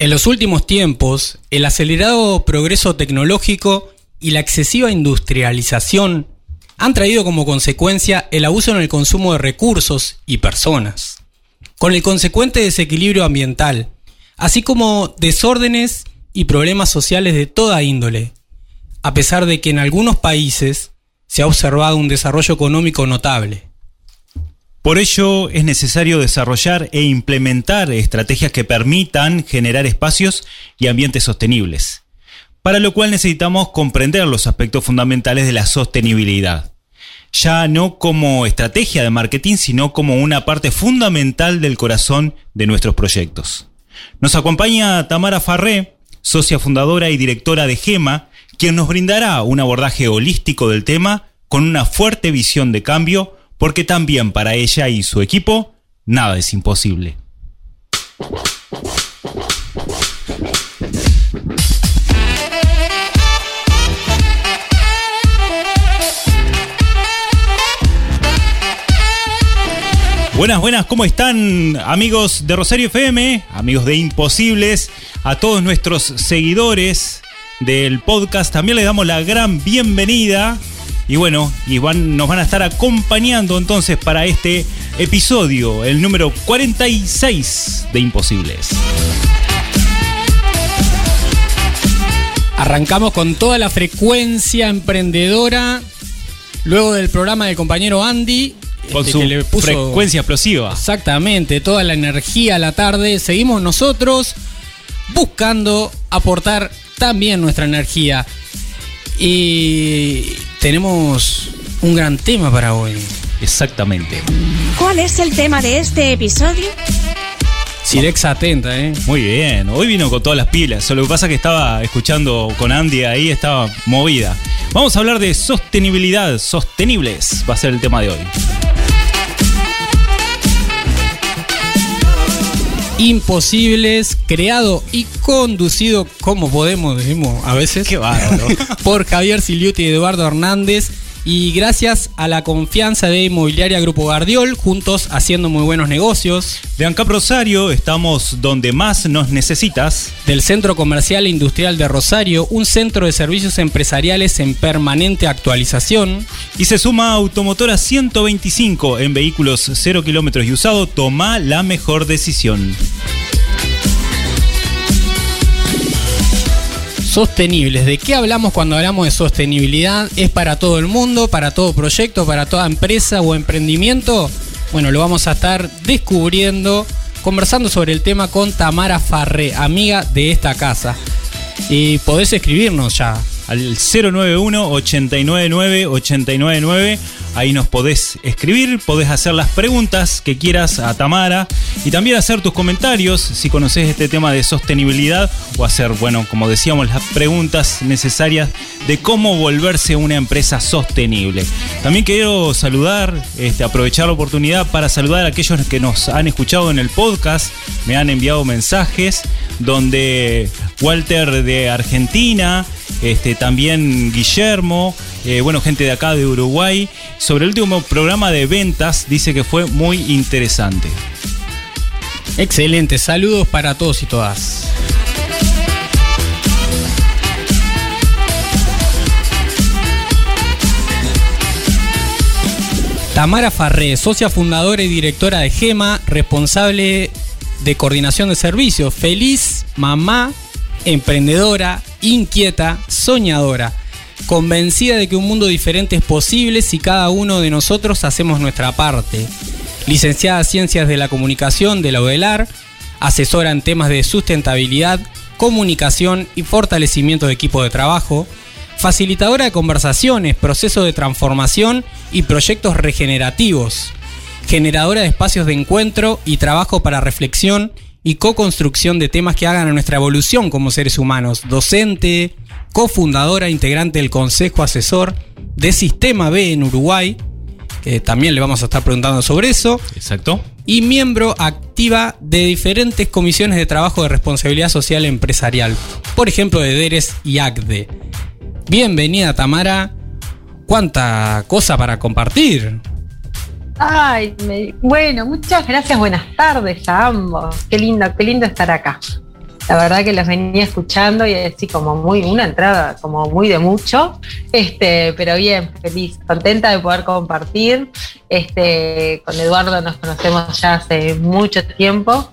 En los últimos tiempos, el acelerado progreso tecnológico y la excesiva industrialización han traído como consecuencia el abuso en el consumo de recursos y personas, con el consecuente desequilibrio ambiental, así como desórdenes y problemas sociales de toda índole, a pesar de que en algunos países se ha observado un desarrollo económico notable. Por ello es necesario desarrollar e implementar estrategias que permitan generar espacios y ambientes sostenibles, para lo cual necesitamos comprender los aspectos fundamentales de la sostenibilidad, ya no como estrategia de marketing, sino como una parte fundamental del corazón de nuestros proyectos. Nos acompaña Tamara Farré, socia fundadora y directora de GEMA, quien nos brindará un abordaje holístico del tema con una fuerte visión de cambio porque también para ella y su equipo nada es imposible. Buenas, buenas, ¿cómo están amigos de Rosario FM, amigos de Imposibles, a todos nuestros seguidores del podcast? También les damos la gran bienvenida y bueno, y nos van a estar acompañando entonces para este episodio, el número 46 de Imposibles. Arrancamos con toda la frecuencia emprendedora. Luego del programa del compañero Andy. Con este, su frecuencia explosiva. Exactamente, toda la energía a la tarde. Seguimos nosotros buscando aportar también nuestra energía. Y tenemos un gran tema para hoy. Exactamente. ¿Cuál es el tema de este episodio? Sirexa atenta, ¿eh? Muy bien, hoy vino con todas las pilas. Lo que pasa es que estaba escuchando con Andy ahí, estaba movida. Vamos a hablar de sostenibilidad, sostenibles, va a ser el tema de hoy. Imposibles, creado y conducido, como podemos, decimos a veces, Qué bárbaro. por Javier Siliuti y Eduardo Hernández. Y gracias a la confianza de Inmobiliaria Grupo Gardiol, juntos haciendo muy buenos negocios. De ANCAP Rosario estamos donde más nos necesitas. Del Centro Comercial e Industrial de Rosario, un centro de servicios empresariales en permanente actualización. Y se suma Automotora 125 en vehículos 0 kilómetros y usado. Toma la mejor decisión. Sostenibles. ¿De qué hablamos cuando hablamos de sostenibilidad? ¿Es para todo el mundo, para todo proyecto, para toda empresa o emprendimiento? Bueno, lo vamos a estar descubriendo, conversando sobre el tema con Tamara Farré, amiga de esta casa. Y podés escribirnos ya al 091-899-899. Ahí nos podés escribir, podés hacer las preguntas que quieras a Tamara y también hacer tus comentarios si conoces este tema de sostenibilidad o hacer, bueno, como decíamos, las preguntas necesarias de cómo volverse una empresa sostenible. También quiero saludar, este, aprovechar la oportunidad para saludar a aquellos que nos han escuchado en el podcast, me han enviado mensajes donde Walter de Argentina, este, también Guillermo, eh, bueno, gente de acá de Uruguay. Sobre el último programa de ventas, dice que fue muy interesante. Excelente, saludos para todos y todas. Tamara Farré, socia fundadora y directora de GEMA, responsable de coordinación de servicios. Feliz mamá, emprendedora, inquieta, soñadora, convencida de que un mundo diferente es posible si cada uno de nosotros hacemos nuestra parte. Licenciada en Ciencias de la Comunicación de la UDELAR, asesora en temas de sustentabilidad, comunicación y fortalecimiento de equipo de trabajo, facilitadora de conversaciones, procesos de transformación y proyectos regenerativos, generadora de espacios de encuentro y trabajo para reflexión y co-construcción de temas que hagan a nuestra evolución como seres humanos. Docente, cofundadora, integrante del Consejo Asesor de Sistema B en Uruguay, que también le vamos a estar preguntando sobre eso. Exacto. Y miembro activa de diferentes comisiones de trabajo de responsabilidad social empresarial, por ejemplo de DERES y ACDE. Bienvenida Tamara, cuánta cosa para compartir. Ay, bueno, muchas gracias, buenas tardes a ambos. Qué lindo, qué lindo estar acá. La verdad que los venía escuchando y así como muy, una entrada como muy de mucho, este, pero bien, feliz, contenta de poder compartir. Este, con Eduardo nos conocemos ya hace mucho tiempo.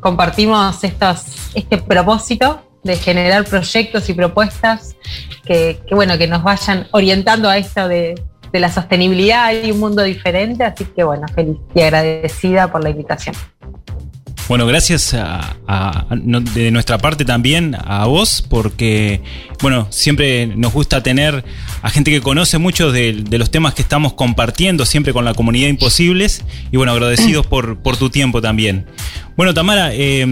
Compartimos estos, este propósito de generar proyectos y propuestas que, bueno, que nos vayan orientando a esto de, de la sostenibilidad y un mundo diferente. Así que bueno, feliz y agradecida por la invitación. Bueno, gracias a, a, de nuestra parte también a vos, porque bueno, siempre nos gusta tener a gente que conoce mucho de, de, los temas que estamos compartiendo siempre con la comunidad Imposibles. Y bueno, agradecidos por, por tu tiempo también. Bueno, Tamara, eh,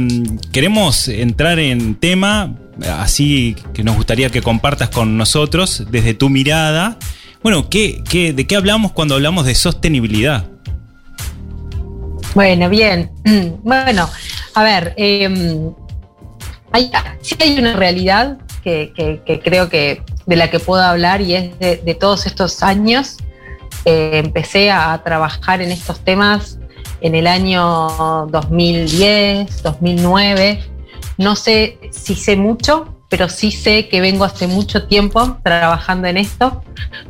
queremos entrar en tema, así que nos gustaría que compartas con nosotros desde tu mirada. Bueno, ¿qué, qué, ¿de qué hablamos cuando hablamos de sostenibilidad? Bueno, bien. Bueno, a ver, eh, hay, sí hay una realidad que, que, creo que de la que puedo hablar y es de, de todos estos años. Eh, empecé a trabajar en estos temas en el año 2010, 2009. No sé si sé mucho, pero sí sé que vengo hace mucho tiempo trabajando en esto,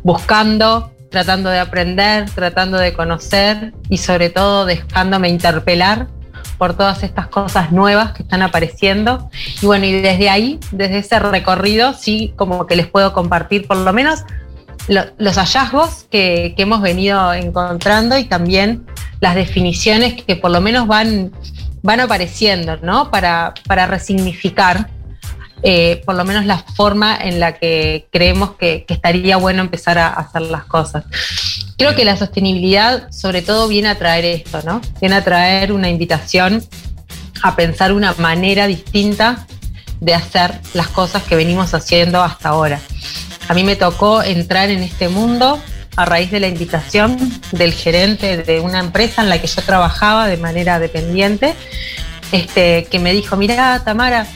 buscando tratando de aprender, tratando de conocer y sobre todo dejándome interpelar por todas estas cosas nuevas que están apareciendo. Y bueno, y desde ahí, desde ese recorrido, sí como que les puedo compartir por lo menos lo, los hallazgos que, que, hemos venido encontrando y también las definiciones que por lo menos van, van apareciendo, ¿no? Para, para resignificar eh, por lo menos la forma en la que creemos que, que, estaría bueno empezar a hacer las cosas. Creo que la sostenibilidad sobre todo viene a traer esto, ¿no? Viene a traer una invitación a pensar una manera distinta de hacer las cosas que venimos haciendo hasta ahora. A mí me tocó entrar en este mundo a raíz de la invitación del gerente de una empresa en la que yo trabajaba de manera dependiente, este, que me dijo, mira, Tamara,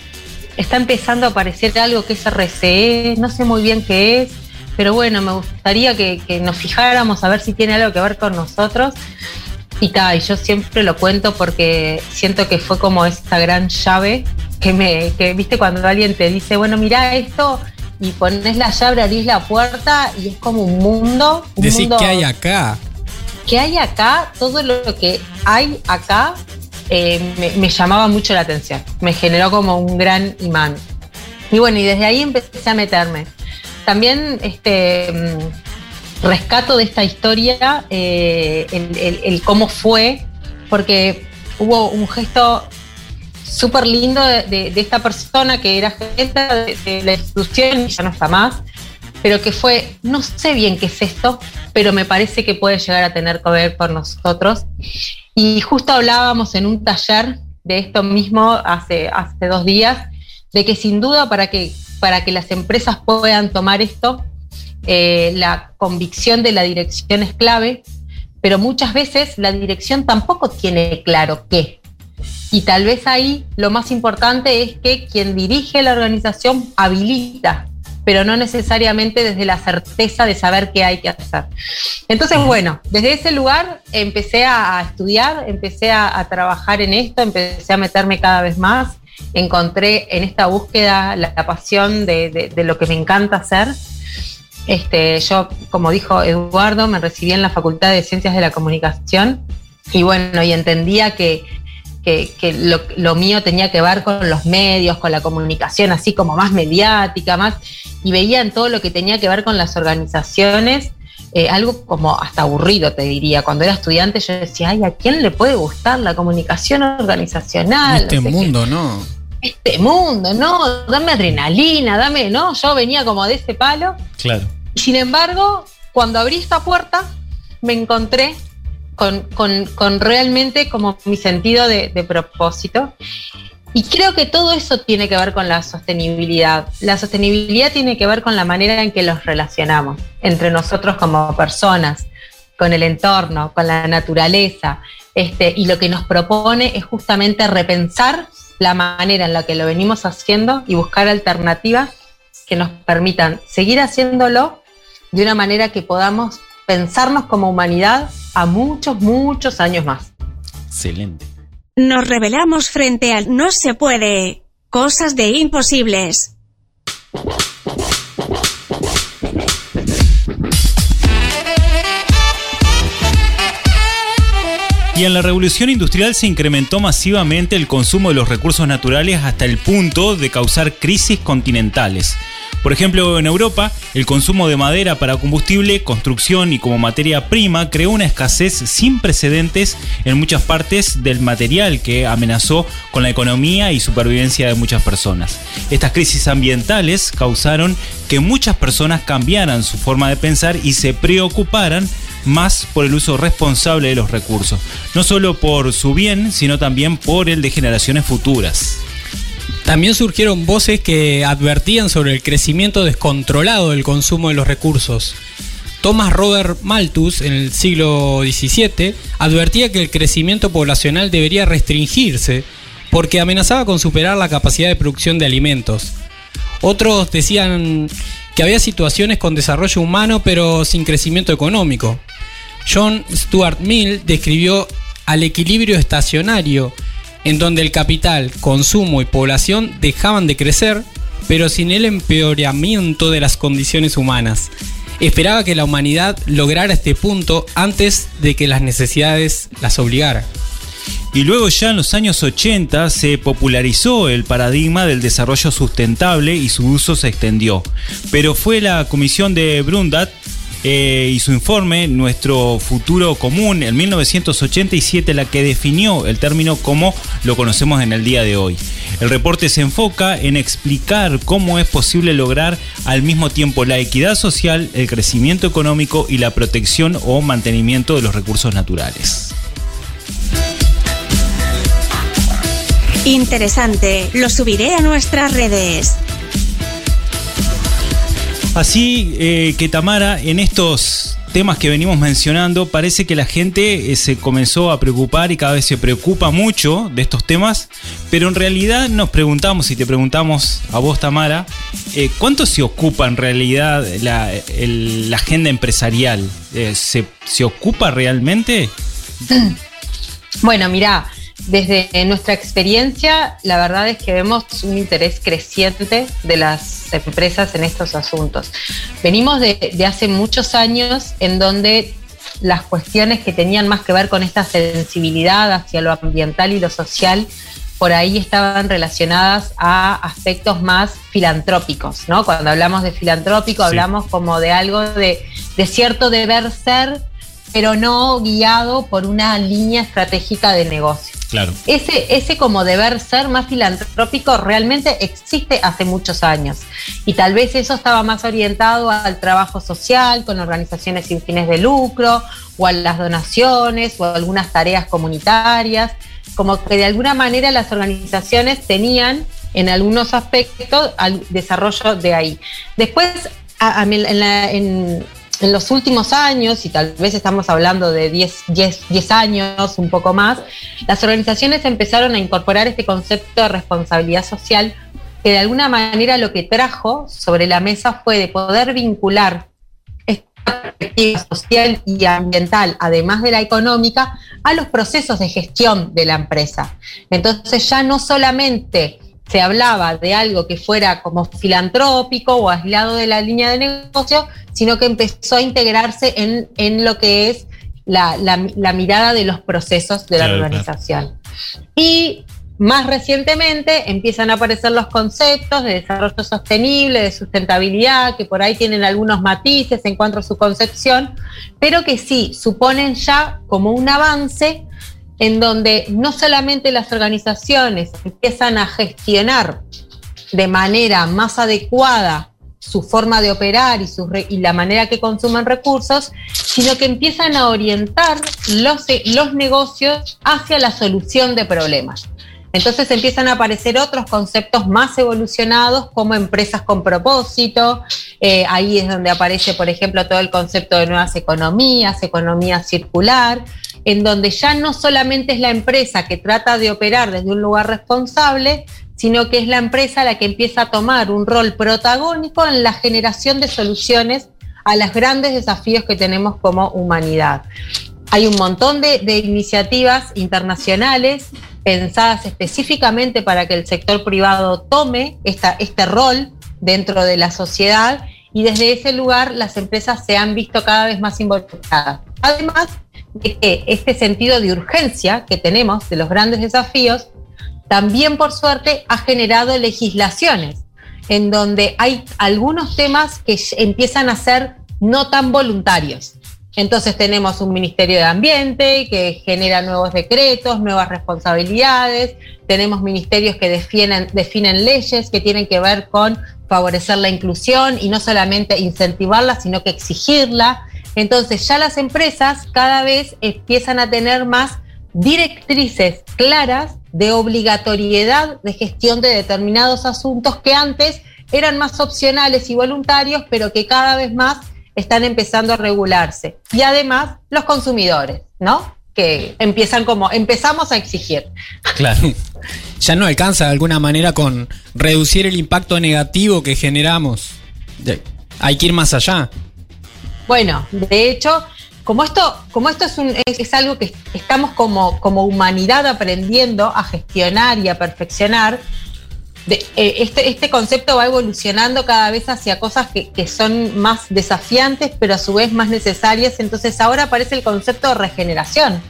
está empezando a aparecer algo que es RCE, no sé muy bien qué es, pero bueno, me gustaría que, que nos fijáramos a ver si tiene algo que ver con nosotros. Y tal, y yo siempre lo cuento porque siento que fue como esta gran llave que me, que viste cuando alguien te dice, bueno, mira esto, y pones la llave, abrís la puerta y es como un mundo. Un Decís, mundo, ¿qué hay acá? ¿Qué hay acá? Todo lo que hay acá eh, me, llamaba mucho la atención, me generó como un gran imán. Y bueno, y desde ahí empecé a meterme. También este, rescato de esta historia eh, el, cómo fue, porque hubo un gesto súper lindo de, esta persona que era jefe de, de la institución y ya no está más, pero que fue, no sé bien qué es esto, pero me parece que puede llegar a tener que ver por nosotros. Y justo hablábamos en un taller de esto mismo hace, hace dos días, de que sin duda para que, para que las empresas puedan tomar esto, eh, la convicción de la dirección es clave, pero muchas veces la dirección tampoco tiene claro qué. Y tal vez ahí lo más importante es que quien dirige la organización habilita pero no necesariamente desde la certeza de saber qué hay que hacer. Entonces, bueno, desde ese lugar empecé a, estudiar, empecé a, a, trabajar en esto, empecé a meterme cada vez más, encontré en esta búsqueda la, la pasión de, de, de, lo que me encanta hacer. Este, yo, como dijo Eduardo, me recibí en la Facultad de Ciencias de la Comunicación y bueno, y entendía que, que, que lo, lo, mío tenía que ver con los medios, con la comunicación así como más mediática, más y veía en todo lo que tenía que ver con las organizaciones eh, algo como hasta aburrido, te diría. Cuando era estudiante yo decía, ay, ¿a quién le puede gustar la comunicación organizacional? Este no sé mundo, qué. ¿no? Este mundo, no, dame adrenalina, dame, ¿no? Yo venía como de ese palo. Claro. Sin embargo, cuando abrí esta puerta, me encontré con, con, realmente como mi sentido de, de propósito y creo que todo eso tiene que ver con la sostenibilidad. La sostenibilidad tiene que ver con la manera en que los relacionamos entre nosotros como personas, con el entorno, con la naturaleza. Este, y lo que nos propone es justamente repensar la manera en la que lo venimos haciendo y buscar alternativas que nos permitan seguir haciéndolo de una manera que podamos pensarnos como humanidad a muchos, muchos años más. Excelente nos rebelamos frente al no se puede Cosas de imposibles. Y en la revolución industrial se incrementó masivamente el consumo de los recursos naturales hasta el punto de causar crisis continentales. Por ejemplo, en Europa, el consumo de madera para combustible, construcción y como materia prima creó una escasez sin precedentes en muchas partes del material que amenazó con la economía y supervivencia de muchas personas. Estas crisis ambientales causaron que muchas personas cambiaran su forma de pensar y se preocuparan más por el uso responsable de los recursos, no solo por su bien, sino también por el de generaciones futuras. También surgieron voces que advertían sobre el crecimiento descontrolado del consumo de los recursos. Thomas Robert Malthus, en el siglo XVII, advertía que el crecimiento poblacional debería restringirse porque amenazaba con superar la capacidad de producción de alimentos. Otros decían que había situaciones con desarrollo humano pero sin crecimiento económico. John Stuart Mill describió al equilibrio estacionario en donde el capital, consumo y población dejaban de crecer, pero sin el empeoramiento de las condiciones humanas. Esperaba que la humanidad lograra este punto antes de que las necesidades las obligaran. Y luego ya en los años 80 se popularizó el paradigma del desarrollo sustentable y su uso se extendió. Pero fue la comisión de Brundat eh, y su informe, Nuestro futuro común, en 1987, la que definió el término como lo conocemos en el día de hoy. El reporte se enfoca en explicar cómo es posible lograr al mismo tiempo la equidad social, el crecimiento económico y la protección o mantenimiento de los recursos naturales. Interesante, lo subiré a nuestras redes. Así eh, que Tamara, en estos temas que venimos mencionando, parece que la gente eh, se comenzó a preocupar y cada vez se preocupa mucho de estos temas, pero en realidad nos preguntamos, y te preguntamos a vos Tamara, eh, ¿cuánto se ocupa en realidad la, agenda empresarial? ¿se, ¿Se ocupa realmente? Bueno, mira, desde nuestra experiencia, la verdad es que vemos un interés creciente de las empresas en estos asuntos. Venimos de, de hace muchos años en donde las cuestiones que tenían más que ver con esta sensibilidad hacia lo ambiental y lo social, por ahí estaban relacionadas a aspectos más filantrópicos, ¿no? Cuando hablamos de filantrópico, Sí. hablamos como de algo de, de cierto deber ser, pero no guiado por una línea estratégica de negocio. Claro. Ese, ese como deber ser más filantrópico realmente existe hace muchos años. Y tal vez eso estaba más orientado al trabajo social, con organizaciones sin fines de lucro, o a las donaciones, o algunas tareas comunitarias. Como que de alguna manera las organizaciones tenían en algunos aspectos al desarrollo de ahí. Después, a- a en, la- en- en los últimos años, y tal vez estamos hablando de 10, 10, 10 años, un poco más, las organizaciones empezaron a incorporar este concepto de responsabilidad social que de alguna manera lo que trajo sobre la mesa fue de poder vincular esta perspectiva social y ambiental, además de la económica, a los procesos de gestión de la empresa. Entonces ya no solamente se hablaba de algo que fuera como filantrópico o aislado de la línea de negocio, sino que empezó a integrarse en, en lo que es la, la- la mirada de los procesos de la organización. Y más recientemente empiezan a aparecer los conceptos de desarrollo sostenible, de sustentabilidad, que por ahí tienen algunos matices en cuanto a su concepción, pero que sí suponen ya como un avance en donde no solamente las organizaciones empiezan a gestionar de manera más adecuada su forma de operar y, la manera que consumen recursos, sino que empiezan a orientar los, los negocios hacia la solución de problemas. Entonces empiezan a aparecer otros conceptos más evolucionados como empresas con propósito. Eh, ahí es donde aparece, por ejemplo, todo el concepto de nuevas economías, economía circular, en donde ya no solamente es la empresa que trata de operar desde un lugar responsable, sino que es la empresa la que empieza a tomar un rol protagónico en la generación de soluciones a los grandes desafíos que tenemos como humanidad. Hay un montón de, de iniciativas internacionales pensadas específicamente para que el sector privado tome esta, este rol dentro de la sociedad y desde ese lugar las empresas se han visto cada vez más involucradas. Además de que este sentido de urgencia que tenemos de los grandes desafíos, también por suerte ha generado legislaciones en donde hay algunos temas que empiezan a ser no tan voluntarios. Entonces tenemos un Ministerio de Ambiente que genera nuevos decretos, nuevas responsabilidades, tenemos ministerios que definen, definen leyes que tienen que ver con favorecer la inclusión y no solamente incentivarla, sino que exigirla. Entonces ya las empresas cada vez empiezan a tener más directrices claras de obligatoriedad de gestión de determinados asuntos que antes eran más opcionales y voluntarios, pero que cada vez más están empezando a regularse. Y además los consumidores, ¿no? Que empiezan como, empezamos a exigir. Claro. Ya no alcanza de alguna manera con reducir el impacto negativo que generamos. Hay que ir más allá. Bueno, de hecho, como esto, como esto es, un, es, algo que estamos como, como humanidad aprendiendo a gestionar y a perfeccionar, eh, este, este, concepto va evolucionando cada vez hacia cosas que, que, son más desafiantes, pero a su vez más necesarias. Entonces ahora aparece el concepto de regeneración.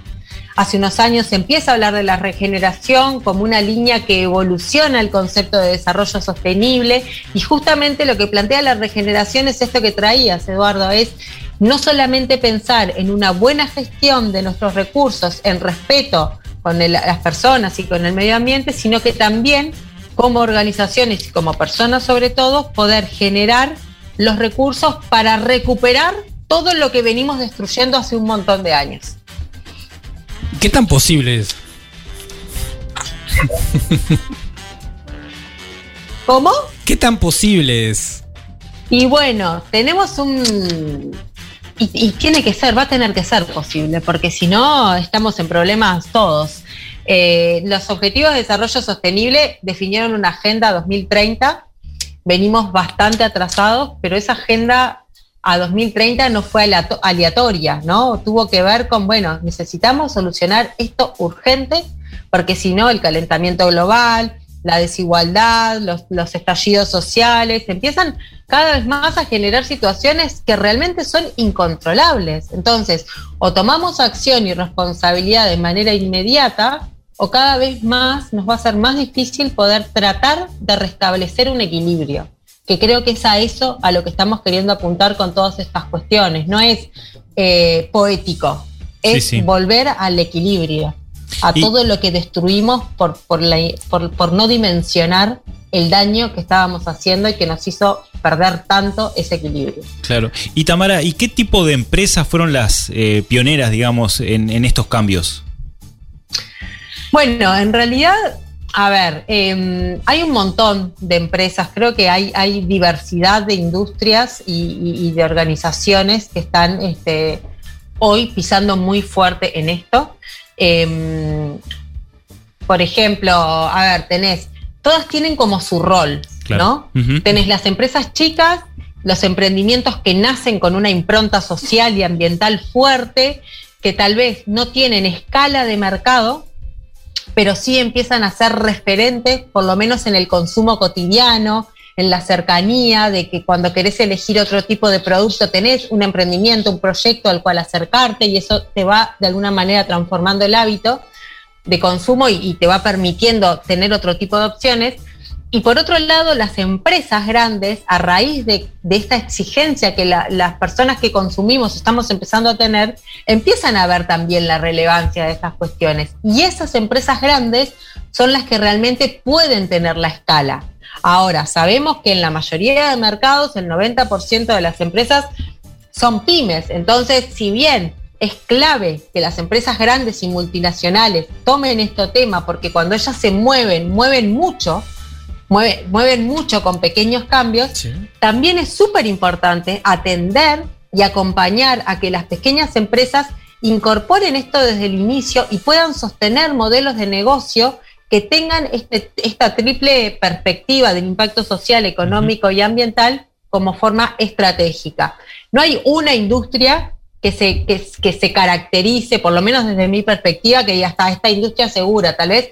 Hace unos años se empieza a hablar de la regeneración como una línea que evoluciona el concepto de desarrollo sostenible y justamente lo que plantea la regeneración es esto que traías, Eduardo, es no solamente pensar en una buena gestión de nuestros recursos, en respeto con las personas y con el medio ambiente, sino que también como organizaciones y como personas sobre todo, poder generar los recursos para recuperar todo lo que venimos destruyendo hace un montón de años. ¿Qué tan posible es? ¿Cómo? ¿Qué tan posible es? Y bueno, tenemos un... Y, y, tiene que ser, va a tener que ser posible, porque si no, estamos en problemas todos. Eh, los Objetivos de Desarrollo Sostenible definieron una agenda 2030. Venimos bastante atrasados, pero esa agenda a 2030 no fue aleatoria, ¿no? Tuvo que ver con, bueno, necesitamos solucionar esto urgente, porque si no, el calentamiento global, la desigualdad, los, estallidos sociales, empiezan cada vez más a generar situaciones que realmente son incontrolables. Entonces, o tomamos acción y responsabilidad de manera inmediata, o cada vez más nos va a ser más difícil poder tratar de restablecer un equilibrio, que creo que es a eso a lo que estamos queriendo apuntar con todas estas cuestiones. No es eh, poético, es volver al equilibrio, a todo lo que destruimos por, por, por, no dimensionar el daño que estábamos haciendo y que nos hizo perder tanto ese equilibrio. Claro. Y Tamara, ¿y qué tipo de empresas fueron las eh, pioneras, digamos, en, en estos cambios? Bueno, en realidad, a ver, em, hay un montón de empresas, creo que hay, hay diversidad de industrias y, de organizaciones que están este, hoy pisando muy fuerte en esto. Em, por ejemplo, a ver, tenés, todas tienen como su rol, ¿no? Tenés las empresas chicas, los emprendimientos que nacen con una impronta social y ambiental fuerte, que tal vez no tienen escala de mercado, pero sí empiezan a ser referentes, por lo menos en el consumo cotidiano, en la cercanía, de que cuando querés elegir otro tipo de producto tenés un emprendimiento, un proyecto al cual acercarte y eso te va de alguna manera transformando el hábito de consumo y, te va permitiendo tener otro tipo de opciones. Y por otro lado, las empresas grandes, a raíz de, esta exigencia que las personas que consumimos estamos empezando a tener, empiezan a ver también la relevancia de estas cuestiones. Y esas empresas grandes son las que realmente pueden tener la escala. Ahora, sabemos que en la mayoría de mercados el 90% de las empresas son pymes. Entonces, si bien es clave que las empresas grandes y multinacionales tomen este tema, porque cuando ellas se mueven, mueven mucho, mueven mucho con pequeños cambios, también es súper importante atender y acompañar a que las pequeñas empresas incorporen esto desde el inicio y puedan sostener modelos de negocio que tengan este, esta triple perspectiva del impacto social, económico y ambiental como forma estratégica. No hay una industria que se, que, que se caracterice, por lo menos desde mi perspectiva, que ya está esta industria segura. Tal vez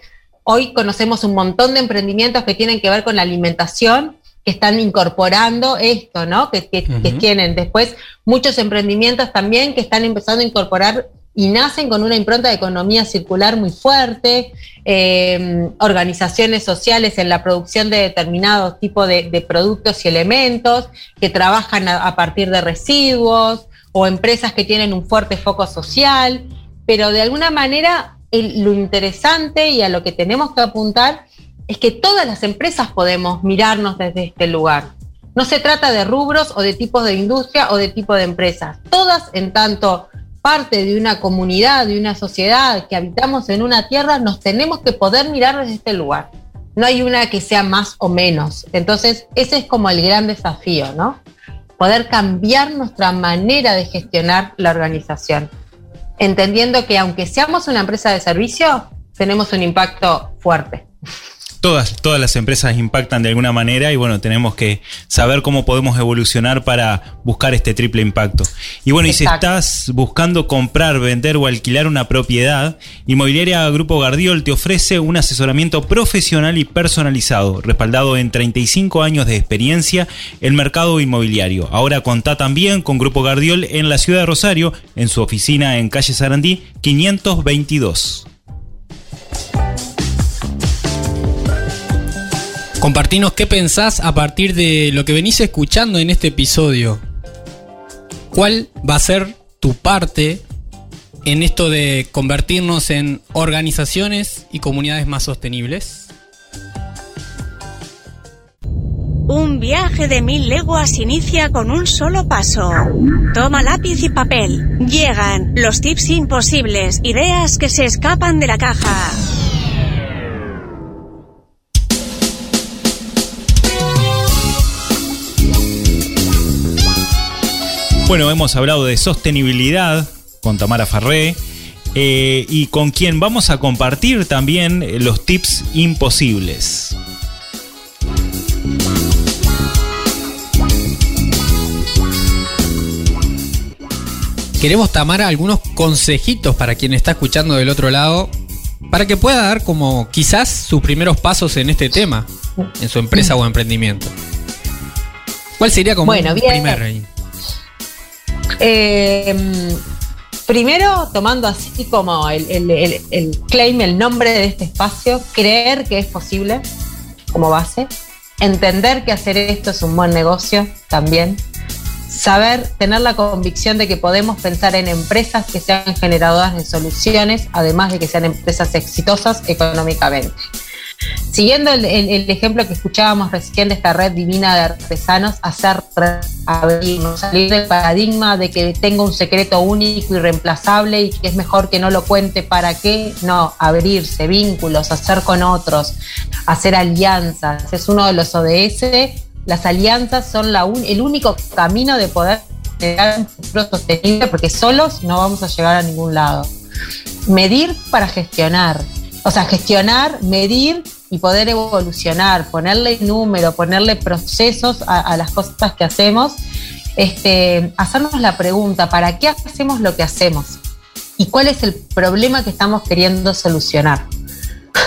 hoy conocemos un montón de emprendimientos que tienen que ver con la alimentación, que están incorporando esto, ¿no? Que, que, que tienen. Después muchos emprendimientos también que están empezando a incorporar y nacen con una impronta de economía circular muy fuerte, eh, organizaciones sociales en la producción de determinados tipos de, de productos y elementos que trabajan a, a, partir de residuos o empresas que tienen un fuerte foco social, pero de alguna manera lo interesante y a lo que tenemos que apuntar es que todas las empresas podemos mirarnos desde este lugar. No se trata de rubros o de tipos de industria o de tipo de empresas. Todas en tanto parte de una comunidad, de una sociedad que habitamos en una tierra, nos tenemos que poder mirar desde este lugar. No hay una que sea más o menos. Entonces, ese es como el gran desafío, ¿no? Poder cambiar nuestra manera de gestionar la organización. Entendiendo que aunque seamos una empresa de servicio, tenemos un impacto fuerte todas, todas las empresas impactan de alguna manera y bueno, tenemos que saber cómo podemos evolucionar para buscar este triple impacto. Y bueno, Exacto. y si estás buscando comprar, vender o alquilar una propiedad, Inmobiliaria Grupo Gardiol te ofrece un asesoramiento profesional y personalizado, respaldado en 35 años de experiencia en mercado inmobiliario. Ahora contá también con Grupo Gardiol en la ciudad de Rosario, en su oficina en calle Sarandí 522. Compartinos qué pensás a partir de lo que venís escuchando en este episodio. ¿Cuál va a ser tu parte en esto de convertirnos en organizaciones y comunidades más sostenibles? Un viaje de mil leguas inicia con un solo paso. Toma lápiz y papel. Llegan los tips imposibles, ideas que se escapan de la caja. Bueno, hemos hablado de sostenibilidad con Tamara Farré eh, y con quien vamos a compartir también los tips imposibles. Queremos, Tamara, algunos consejitos para quien está escuchando del otro lado, para que pueda dar como quizás sus primeros pasos en este tema, en su empresa o emprendimiento. ¿Cuál sería como bueno, un bien. primer eh, primero, tomando así como el, claim, el nombre de este espacio, creer que es posible como base, entender que hacer esto es un buen negocio también, saber, tener la convicción de que podemos pensar en empresas que sean generadoras de soluciones, además de que sean empresas exitosas económicamente. Siguiendo el, ejemplo que escuchábamos recién de esta red divina de artesanos, hacer abrirnos, salir del paradigma de que tengo un secreto único y reemplazable y que es mejor que no lo cuente para qué, no, abrirse, vínculos, hacer con otros, hacer alianzas, es uno de los ODS. Las alianzas son la el único camino de poder a un futuro sostenible porque solos no vamos a llegar a ningún lado. Medir para gestionar, o sea, gestionar, medir y poder evolucionar, ponerle número, ponerle procesos a, las cosas que hacemos, este, hacernos la pregunta, ¿para qué hacemos lo que hacemos? ¿Y cuál es el problema que estamos queriendo solucionar?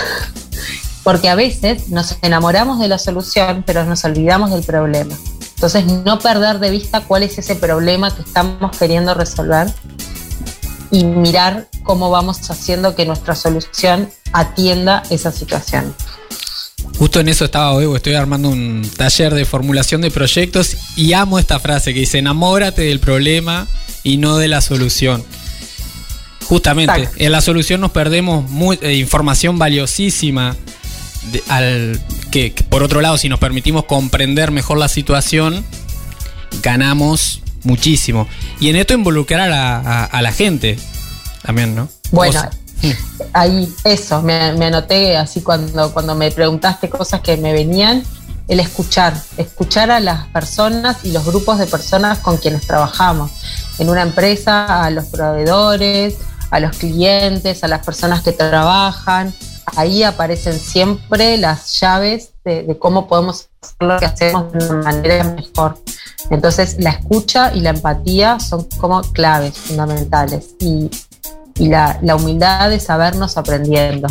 Porque a veces nos enamoramos de la solución, pero nos olvidamos del problema. Entonces, no perder de vista cuál es ese problema que estamos queriendo resolver y mirar cómo vamos haciendo que nuestra solución atienda esa situación. Justo en eso estaba hoy, estoy armando un taller de formulación de proyectos y amo esta frase que dice, enamórate del problema y no de la solución. Justamente, Exacto. en la solución nos perdemos muy, eh, información valiosísima. De, al, que, que, por otro lado, si nos permitimos comprender mejor la situación, ganamos muchísimo. Y en esto involucrar a a la gente también, ¿no? Bueno, ahí eso, me, me, anoté así cuando, cuando me preguntaste cosas que me venían, el escuchar, escuchar a las personas y los grupos de personas con quienes trabajamos. En una empresa, a los proveedores, a los clientes, a las personas que trabajan, ahí aparecen siempre las llaves de, cómo podemos hacer lo que hacemos de una manera mejor. Entonces, la escucha y la empatía son como claves fundamentales y, la, humildad de sabernos aprendiendo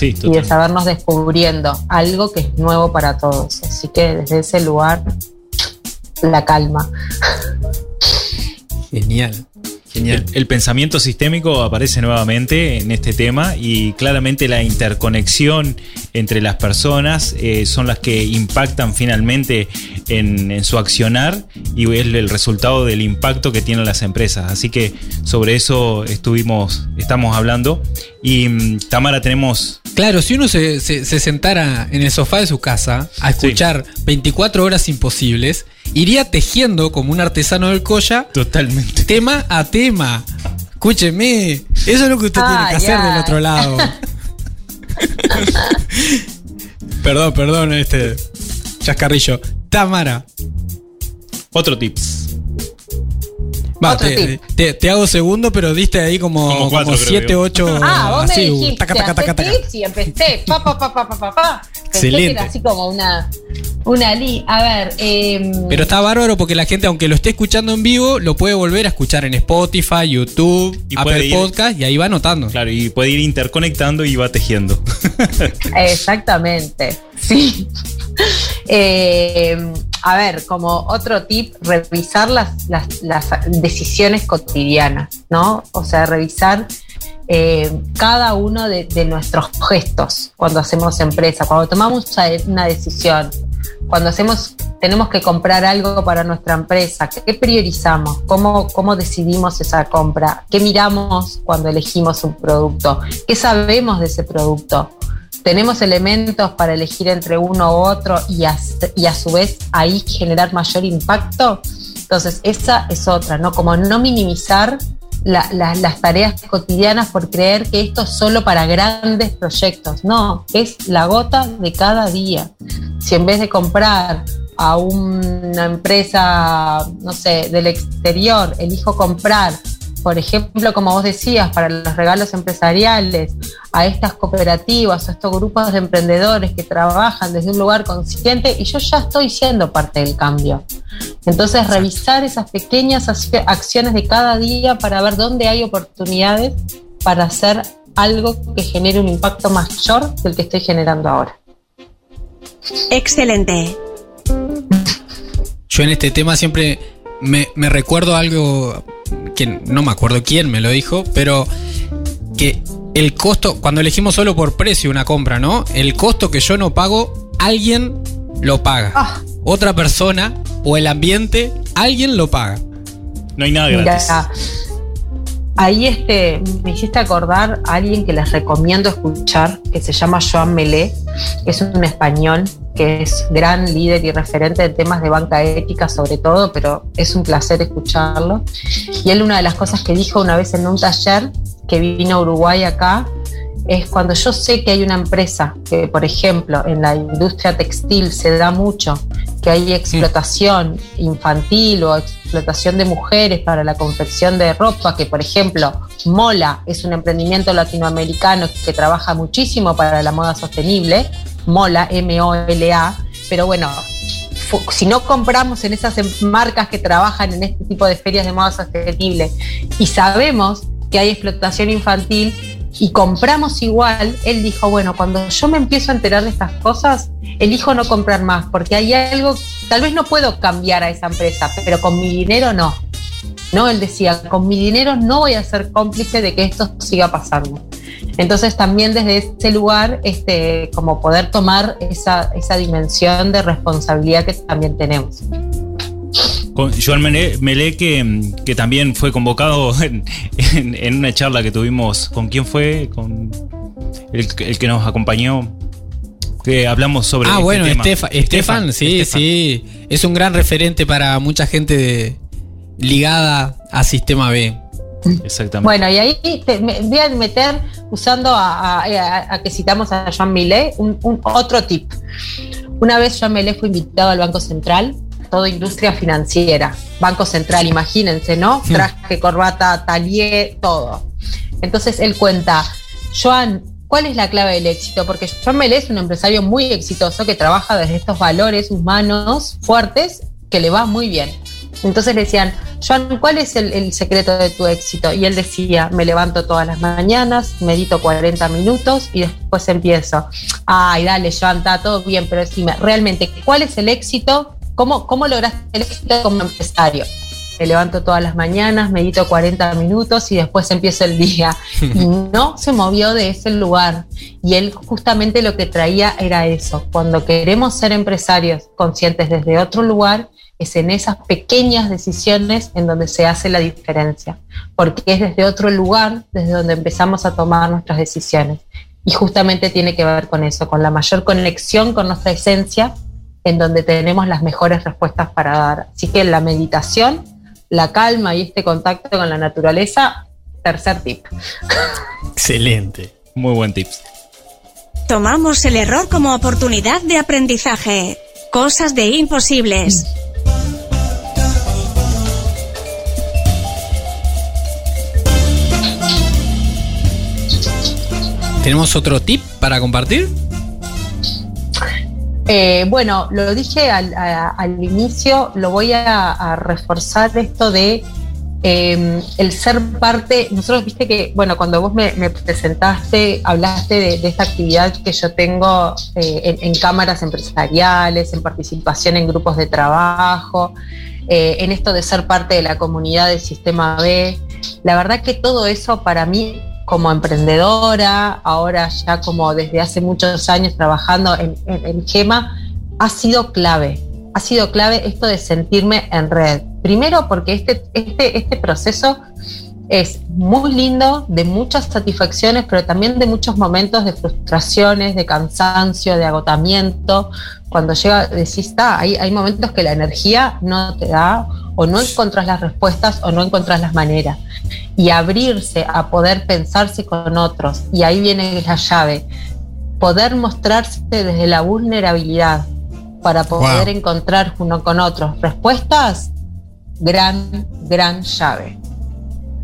y de sabernos descubriendo algo que es nuevo para todos. Así que desde ese lugar, la calma. Genial. El, pensamiento sistémico aparece nuevamente en este tema y claramente la interconexión entre las personas eh, son las que impactan finalmente en, su accionar y es el resultado del impacto que tienen las empresas. Así que sobre eso estuvimos, estamos hablando. Y mm, Tamara, tenemos Claro, si uno se, sentara en el sofá de su casa a escuchar 24 horas imposibles, iría tejiendo como un artesano del colla. Totalmente. Tema a tema. Escúcheme, eso es lo que usted tiene que hacer del otro lado. perdón, perdón, este chascarrillo. Tamara. Otro tips te, hago segundo, pero diste ahí como 7, 8. Ah, vos me dijiste, taca, taca, taca, taca. y empecé. Pa, pa, pa, pa, pa, pa, Excelente. así como una, una li. A ver. Eh, pero está bárbaro porque la gente, aunque lo esté escuchando en vivo, lo puede volver a escuchar en Spotify, YouTube, y Apple Podcast y ahí va anotando. Claro, y puede ir interconectando y va tejiendo. Exactamente. Sí. Eh, a ver, como otro tip, revisar las, decisiones cotidianas, ¿no? O sea, revisar eh, cada uno de, nuestros gestos cuando hacemos empresa, cuando tomamos una decisión, cuando hacemos, tenemos que comprar algo para nuestra empresa, ¿qué priorizamos? ¿Cómo, ¿Cómo decidimos esa compra? ¿Qué miramos cuando elegimos un producto? ¿Qué sabemos de ese producto? Tenemos elementos para elegir entre uno u otro y a, y a su vez ahí generar mayor impacto. Entonces, esa es otra, ¿no? Como no minimizar las tareas cotidianas por creer que esto es solo para grandes proyectos. No, es la gota de cada día. Si en vez de comprar a una empresa, no sé, del exterior, elijo comprar por ejemplo, como vos decías, para los regalos empresariales, a estas cooperativas, a estos grupos de emprendedores que trabajan desde un lugar consciente y yo ya estoy siendo parte del cambio. Entonces, revisar esas pequeñas acciones de cada día para ver dónde hay oportunidades para hacer algo que genere un impacto mayor del que estoy generando ahora. Excelente. Yo en este tema siempre me, me recuerdo algo que no me acuerdo quién me lo dijo, pero que el costo, cuando elegimos solo por precio una compra, ¿no? El costo que yo no pago, alguien lo paga. Ah. Otra persona o el ambiente, alguien lo paga. No hay nada gratis. ahí este, me hiciste acordar a alguien que les recomiendo escuchar, que se llama Joan Melé, es un español que es gran líder y referente de temas de banca ética sobre todo, pero es un placer escucharlo. Y él una de las cosas que dijo una vez en un taller que vino a Uruguay acá, es cuando yo sé que hay una empresa que, por ejemplo, en la industria textil se da mucho, que hay explotación infantil o explotación de mujeres para la confección de ropa, que por ejemplo Mola es un emprendimiento latinoamericano que trabaja muchísimo para la moda sostenible, Mola, M-O-L-A, pero bueno, si no compramos en esas em, marcas que trabajan en este tipo de ferias de moda sostenible y sabemos que hay explotación infantil y compramos igual, él dijo, bueno, cuando yo me empiezo a enterar de estas cosas, elijo no comprar más, porque hay algo, tal vez no puedo cambiar a esa empresa, pero con mi dinero no. No, él decía, con mi dinero no voy a ser cómplice de que esto siga pasando. Entonces también desde ese lugar, este, como poder tomar esa, esa dimensión de responsabilidad que también tenemos. Con Joan Melé, que, que, también fue convocado en, una charla que tuvimos. ¿Con quién fue? Con el, que nos acompañó. Que hablamos sobre. Ah, este bueno, Estefan, sí, sí. Es un gran referente para mucha gente ligada a Sistema B. Exactamente. Bueno, y ahí me voy a meter, usando a, que citamos a Joan Millet, un, otro tip. Una vez Joan Millet fue invitado al Banco Central, todo industria financiera. Banco Central, imagínense, ¿no? Traje, corbata, talier, todo. Entonces él cuenta, Joan, ¿cuál es la clave del éxito? Porque Joan Melé es un empresario muy exitoso que trabaja desde estos valores humanos fuertes que le va muy bien. Entonces le decían, Joan, ¿cuál es el, secreto de tu éxito? Y él decía, me levanto todas las mañanas, medito 40 minutos y después empiezo. Ay, dale, Joan, está todo bien, pero decime, realmente, ¿cuál es el éxito? ¿Cómo, cómo lograste el éxito como empresario? Me levanto todas las mañanas, medito 40 minutos y después empiezo el día. Y no se movió de ese lugar. Y él justamente lo que traía era eso. Cuando queremos ser empresarios conscientes desde otro lugar, es en esas pequeñas decisiones en donde se hace la diferencia, porque es desde otro lugar desde donde empezamos a tomar nuestras decisiones. Y justamente tiene que ver con eso, con la mayor conexión con nuestra esencia, en donde tenemos las mejores respuestas para dar. Así que la meditación, la calma y este contacto con la naturaleza, tercer tip. Excelente. Muy buen tip. Tomamos el error como oportunidad de aprendizaje. Cosas de imposibles. ¿Tenemos otro tip para compartir? Eh, bueno, lo dije al, inicio, lo voy a, reforzar esto de em, el ser parte. Nosotros viste que, bueno, cuando vos me, presentaste, hablaste de, esta actividad que yo tengo eh, en, cámaras empresariales, en participación en grupos de trabajo, eh, en esto de ser parte de la comunidad del Sistema B. La verdad que todo eso para mí como emprendedora, ahora ya como desde hace muchos años trabajando en, Gema, ha sido clave. Ha sido clave esto de sentirme en red. Primero porque este, este, este proceso es muy lindo, de muchas satisfacciones, pero también de muchos momentos de frustraciones, de cansancio, de agotamiento. Cuando llega, decís, está, hay, hay momentos que la energía no te da o no encontrás las respuestas o no encontrás las maneras. Y abrirse a poder pensarse con otros. Y ahí viene la llave. Poder mostrarse desde la vulnerabilidad para poder encontrar uno con otros respuestas, gran, gran llave.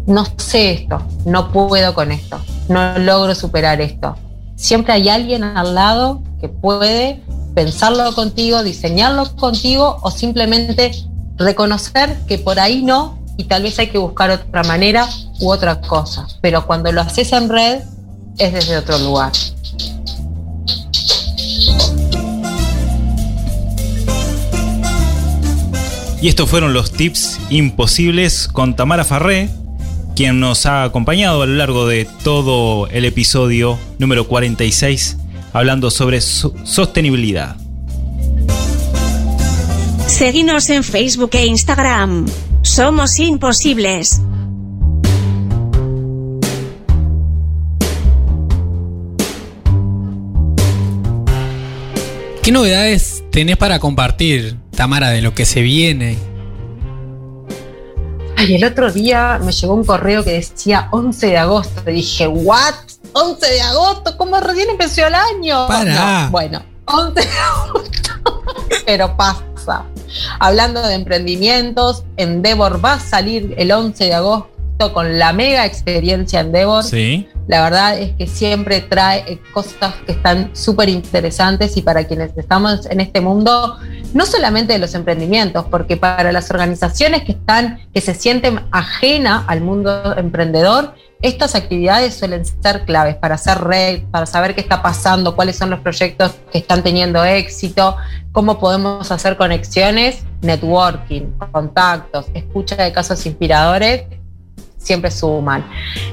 No sé esto, no puedo con esto, no logro superar esto. Siempre hay alguien al lado que puede pensarlo contigo, diseñarlo contigo o simplemente reconocer que por ahí no y tal vez hay que buscar otra manera u otra cosa. Pero cuando lo haces en red es desde otro lugar. Y estos fueron los tips imposibles con Tamara Farré, quien nos ha acompañado a lo largo de todo el episodio número 46, hablando sobre sostenibilidad. Seguinos en Facebook e Instagram. Somos imposibles. ¿Qué novedades tenés para compartir, Tamara, de lo que se viene? Ay, el otro día me llegó un correo que decía 11 de agosto. Y dije, ¿what? 11 de agosto, ¿cómo recién empezó el año? Para. bueno, 11 de agosto. Pero pasa Hablando de emprendimientos, Endeavor va a salir el 11 de agosto con la mega experiencia Endeavor. Sí. La verdad es que siempre trae cosas que están súper interesantes y para quienes estamos en este mundo, no solamente de los emprendimientos, porque para las organizaciones que están, que se sienten ajena al mundo emprendedor, estas actividades suelen ser claves para hacer red, para saber qué está pasando, cuáles son los proyectos que están teniendo éxito, cómo podemos hacer conexiones, networking, contactos, escucha de casos inspiradores, siempre suman.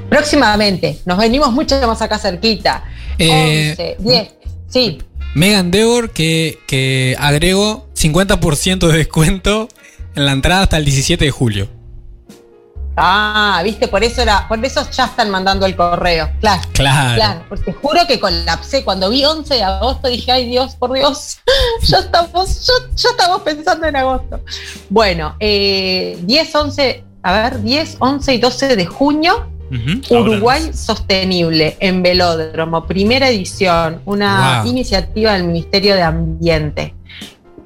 Próximamente, nos venimos mucho más acá cerquita. 11, 10, sí. Megan Devor, que, que agrego 50% de descuento en la entrada hasta el 17 de julio. Ah, viste, por eso era, por eso ya están mandando el correo. Claro. Claro. porque juro que colapsé. Cuando vi 11 de agosto dije, ay Dios, por Dios, ya estamos, ya, estamos pensando en agosto. Bueno, 10, eh, 11, a ver, 10, 11 y 12 de junio. Uruguay Sostenible en Velódromo, primera edición, una iniciativa del Ministerio de Ambiente.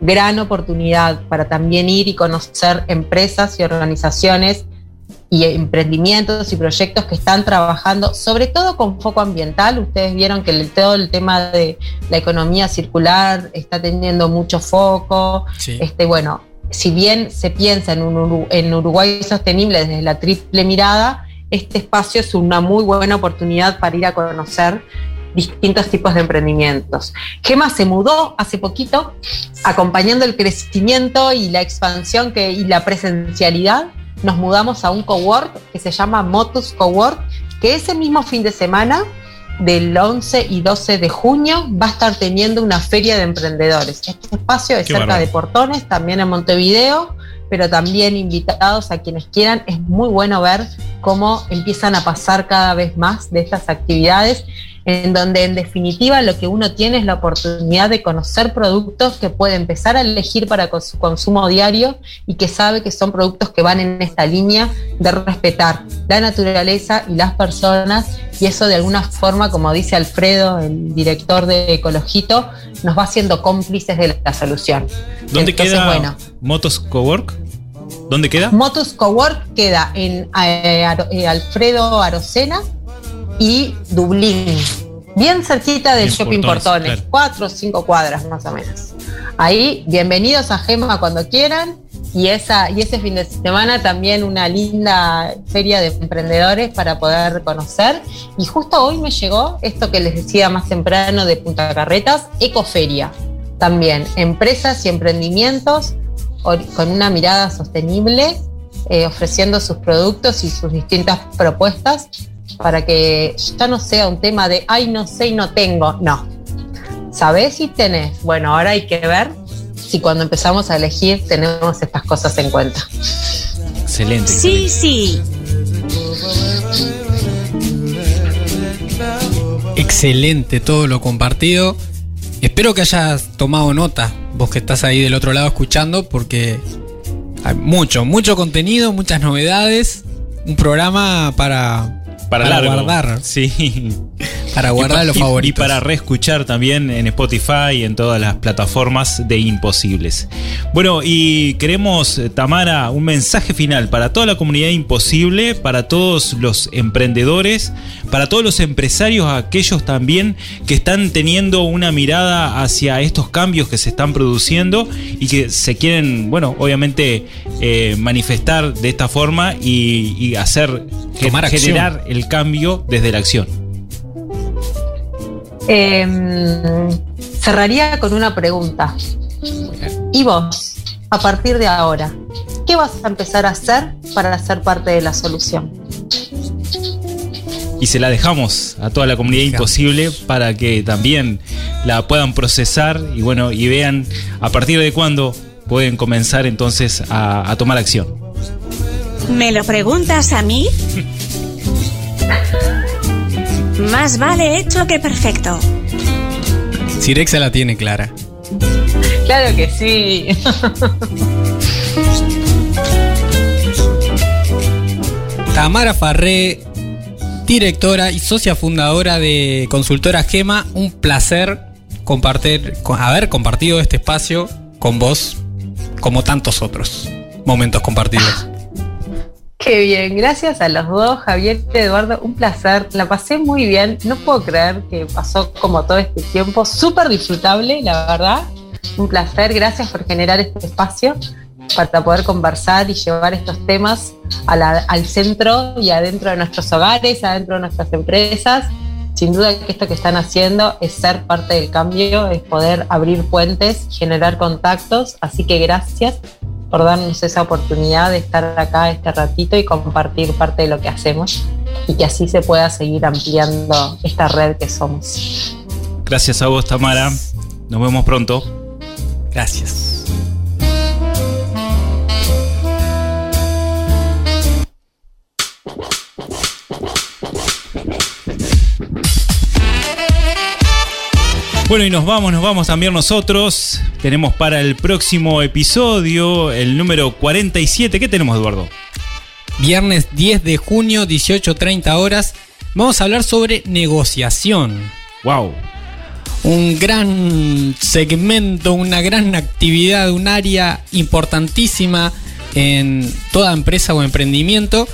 Gran oportunidad para también ir y conocer empresas y organizaciones y emprendimientos y proyectos que están trabajando, sobre todo con foco ambiental. Ustedes vieron que el, todo el tema de la economía circular está teniendo mucho foco. Sí. Este, bueno, si bien se piensa en, un en Uruguay sostenible desde la triple mirada, este espacio es una muy buena oportunidad para ir a conocer distintos tipos de emprendimientos. Gema se mudó hace poquito, acompañando el crecimiento y la expansión que, y la presencialidad. Nos mudamos a un cowork que se llama Motus Cowork, que ese mismo fin de semana, del 11 y 12 de junio, va a estar teniendo una feria de emprendedores. Este espacio es Qué cerca bárbaro. de Portones, también en Montevideo, pero también invitados a quienes quieran. Es muy bueno ver cómo empiezan a pasar cada vez más de estas actividades en donde en definitiva lo que uno tiene es la oportunidad de conocer productos que puede empezar a elegir para su consumo diario y que sabe que son productos que van en esta línea de respetar la naturaleza y las personas y eso de alguna forma, como dice Alfredo, el director de Ecologito, nos va haciendo cómplices de la solución. ¿Dónde Entonces, queda bueno, Motos Cowork? ¿Dónde queda? Motus Cowork queda en eh, eh, Alfredo Arocena y Dublín, bien cerquita del Shopping Portones, claro. cuatro o cinco cuadras más o menos. Ahí, bienvenidos a Gema cuando quieran. Y, esa, y ese fin de semana también una linda feria de emprendedores para poder conocer. Y justo hoy me llegó esto que les decía más temprano de Punta Carretas, Ecoferia. También empresas y emprendimientos con una mirada sostenible, eh, ofreciendo sus productos y sus distintas propuestas para que ya no sea un tema de, ay, no sé y no tengo. No. ¿Sabés si tenés? Bueno, ahora hay que ver si cuando empezamos a elegir tenemos estas cosas en cuenta. Excelente. Sí, excelente. sí. Excelente todo lo compartido. Espero que hayas tomado nota, vos que estás ahí del otro lado escuchando, porque hay mucho, mucho contenido, muchas novedades. Un programa para, Para, para largo. guardar, Sí. para guardar los favoritos. Y para reescuchar también en Spotify y en todas las plataformas de Imposibles. Bueno, y queremos, eh, Tamara, un mensaje final para toda la comunidad Imposible, para todos los emprendedores, para todos los empresarios, aquellos también que están teniendo una mirada hacia estos cambios que se están produciendo y que se quieren, bueno, obviamente eh, manifestar de esta forma y, y hacer, Tomar acción. generar el cambio desde la acción. Eh, cerraría con una pregunta. ¿Y vos, a partir de ahora, qué vas a empezar a hacer para ser parte de la solución? y se la dejamos a toda la comunidad imposible para que también la puedan procesar y bueno y vean a partir de cuándo pueden comenzar entonces a, a tomar acción. ¿Me lo preguntas a mí? Más vale hecho que perfecto. Sirexa la tiene clara. Claro que sí. Tamara Farré, directora y socia fundadora de Consultora Gema, un placer compartir, con- haber compartido este espacio con vos, como tantos otros momentos compartidos. Qué bien, gracias a los dos, Javier y Eduardo, un placer, la pasé muy bien, no puedo creer que pasó como todo este tiempo, súper disfrutable, la verdad, un placer, gracias por generar este espacio para poder conversar y llevar estos temas a la- al centro y adentro de nuestros hogares, adentro de nuestras empresas. Sin duda que esto que están haciendo es ser parte del cambio, es poder abrir puentes, generar contactos, así que gracias por darnos esa oportunidad de estar acá este ratito y compartir parte de lo que hacemos y que así se pueda seguir ampliando esta red que somos. Gracias a vos Tamara, nos vemos pronto. Gracias. Bueno, y nos vamos, nos vamos también nosotros. Tenemos para el próximo episodio el número 47. ¿Qué tenemos, Eduardo? Viernes 10 de junio, 18.30 horas, vamos a hablar sobre negociación. Wow. un gran segmento, una gran actividad, un área importantísima en toda empresa o emprendimiento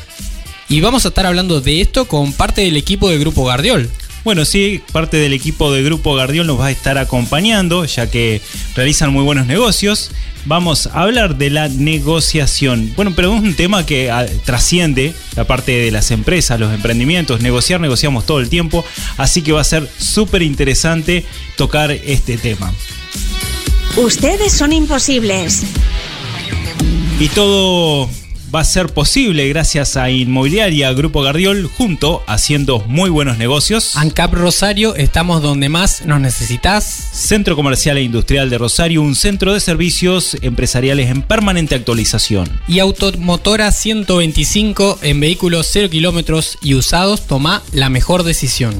Y vamos a estar hablando de esto con parte del equipo del Grupo Gardiol. Bueno, sí, parte del equipo de Grupo Gardiol nos va a estar acompañando, ya que realizan muy buenos negocios. Vamos a hablar de la negociación. Bueno, pero es un tema que ah, trasciende la parte de las empresas, los emprendimientos. Negociar, negociamos todo el tiempo, así que va a ser súper interesante tocar este tema. Ustedes son imposibles. Y todo va a ser posible gracias a Inmobiliaria Grupo Gardiol junto haciendo muy buenos negocios. ANCAP Rosario, estamos donde más nos necesitas. Centro Comercial e Industrial de Rosario, un centro de servicios empresariales en permanente actualización. Y Automotora 125 en vehículos 0 kilómetros y usados, toma la mejor decisión.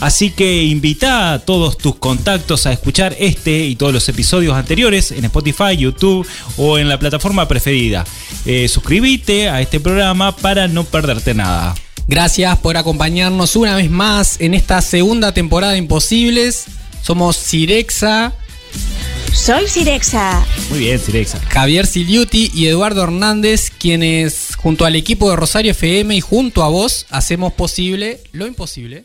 Así que invita a todos tus contactos a escuchar este y todos los episodios anteriores en Spotify, YouTube o en la plataforma preferida. Eh, suscríbete a este programa para no perderte nada. Gracias por acompañarnos una vez más en esta segunda temporada de Imposibles. Somos Cirexa, Soy Sirexa. Muy bien, Sirexa. Javier Siliuti y Eduardo Hernández, quienes junto al equipo de Rosario FM y junto a vos hacemos posible lo imposible.